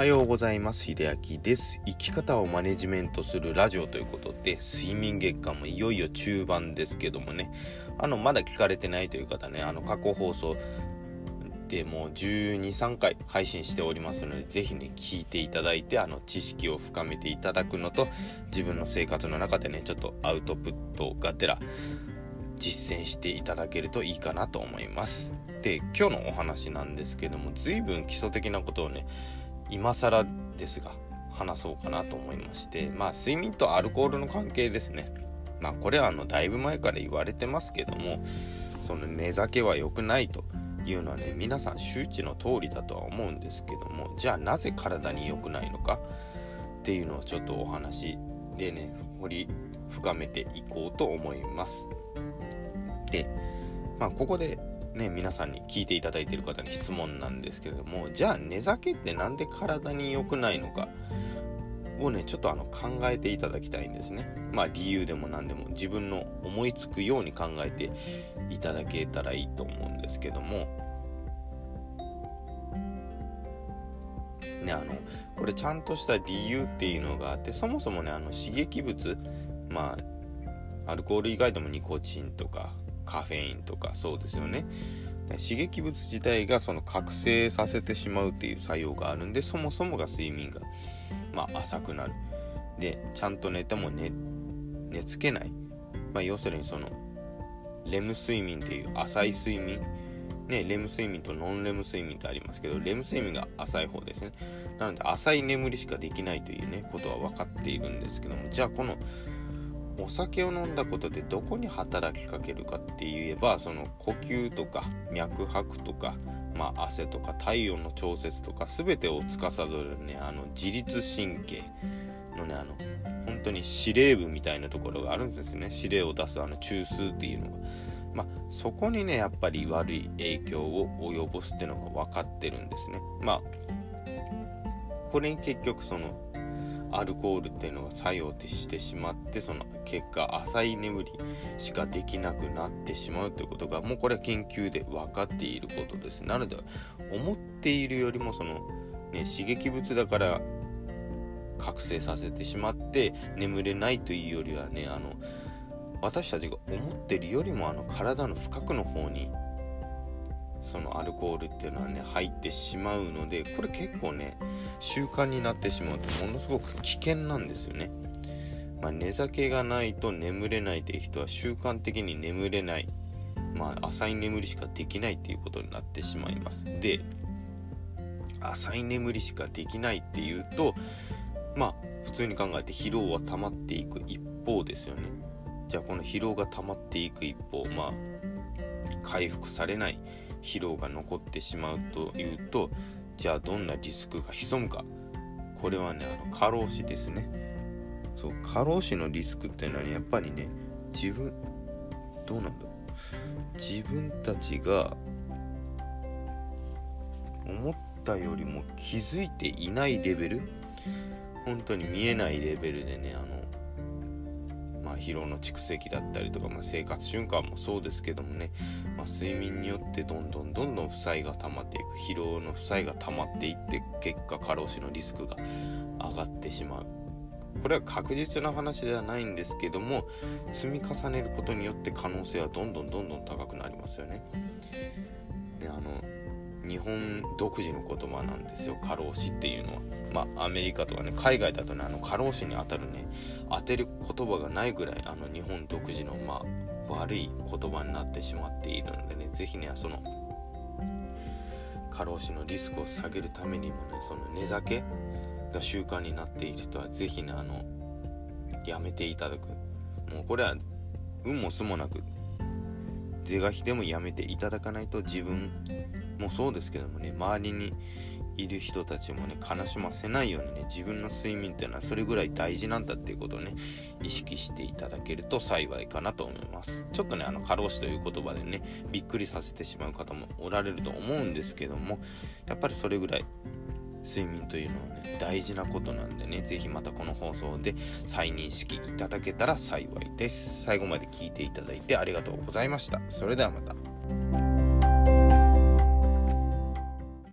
はようございます。秀明です。生き方をマネジメントするラジオということで睡眠月間もいよいよ中盤ですけどもね。あのまだ聞かれてないという方ねあの過去放送でもう12、3回配信しておりますので、ぜひね、聞いていただいて、あの、知識を深めていただくのと、自分の生活の中でね、ちょっとアウトプットがてら、実践していただけるといいかなと思います。で、今日のお話なんですけども、随分基礎的なことをね、今更ですが話そうかなと思いましてまあ睡眠とアルコールの関係ですね。まあこれはあのだいぶ前から言われてますけどもその寝酒は良くないというのはね皆さん周知の通りだとは思うんですけどもじゃあなぜ体に良くないのかっていうのをちょっとお話でね掘り深めていこうと思います。でまあここでね、皆さんに聞いていただいている方に質問なんですけれどもじゃあ寝酒って何で体に良くないのかをねちょっとあの考えていただきたいんですね。まあ理由でも何でも自分の思いつくように考えていただけたらいいと思うんですけども。ねあのこれちゃんとした理由っていうのがあってそもそもねあの刺激物まあアルコール以外でもニコチンとかカフェインとかそうですよね。刺激物自体がその覚醒させてしまうっていう作用があるんでそもそもが睡眠が、まあ、浅くなる。でちゃんと寝ても寝寝つけない、まあ、要するにそのレム睡眠っていう浅い睡眠。ね、レム睡眠とノンレム睡眠ってありますけど、レム睡眠が浅い方ですね。なので、浅い眠りしかできないというね、ことは分かっているんですけども、じゃあこのお酒を飲んだことでどこに働きかけるかって言えばその呼吸とか脈拍とか、まあ、汗とか体温の調節とか全てを司るねあの自律神経のねあの本当に司令部みたいなところがあるんですね指令を出すあの中枢っていうのが。まあ、そこにねやっぱり悪い影響を及ぼすっていうのが分かってるんですね。まあこれに結局そのアルコールっていうのが作用してしまってその結果浅い眠りしかできなくなってしまうということがもうこれは研究で分かっていることです。なので思っているよりもその、ね、刺激物だから覚醒させてしまって眠れないというよりはねあの私たちが思ってるよりもあの体の深くの方にそのアルコールっていうのはね入ってしまうのでこれ結構ね習慣になってしまうとものすごく危険なんですよね。まあ、寝酒がないと眠れないという人は習慣的に眠れない、まあ、浅い眠りしかできないっていうことになってしまいます。で浅い眠りしかできないっていうとまあ普通に考えて疲労は溜まっていく一方ですよね。じゃあこの疲労が溜まっていく一方まあ回復されない疲労が残ってしまうというとじゃあどんなリスクが潜むか。これはねあの過労死ですね。そう過労死のリスクっていうのは、ね、やっぱりね自分どうなんだろう。自分たちが思ったよりも気づいていないレベル本当に見えないレベルでねあのまあ、疲労の蓄積だったりとか、まあ、生活瞬間もそうですけどもね、まあ、睡眠によってどんどんどんどん負債が溜まっていく疲労の負債が溜まっていって結果過労死のリスクが上がってしまうこれは確実な話ではないんですけども積み重ねることによって可能性はどんどんどんどん高くなりますよね。であの日本独自の言葉なんですよ過労死っていうのは。まあアメリカとかね海外だとねあの過労死にあたるね当てる言葉がないぐらいあの日本独自のまあ悪い言葉になってしまっているのでね是非ねその過労死のリスクを下げるためにもねその寝酒が習慣になっている人は是非ねあのやめていただくもうこれは運もすもなく是が非でもやめていただかないと自分もそうですけどもね周りにいる人たちもね悲しませないようにね自分の睡眠っていうのはそれぐらい大事なんだっていうことをね意識していただけると幸いかなと思います。ちょっとねあの過労死という言葉でねびっくりさせてしまう方もおられると思うんですけどもやっぱりそれぐらい睡眠というのはね大事なことなんでね是非またこの放送で再認識いただけたら幸いです。最後まで聞いていただいてありがとうございました。それではまた。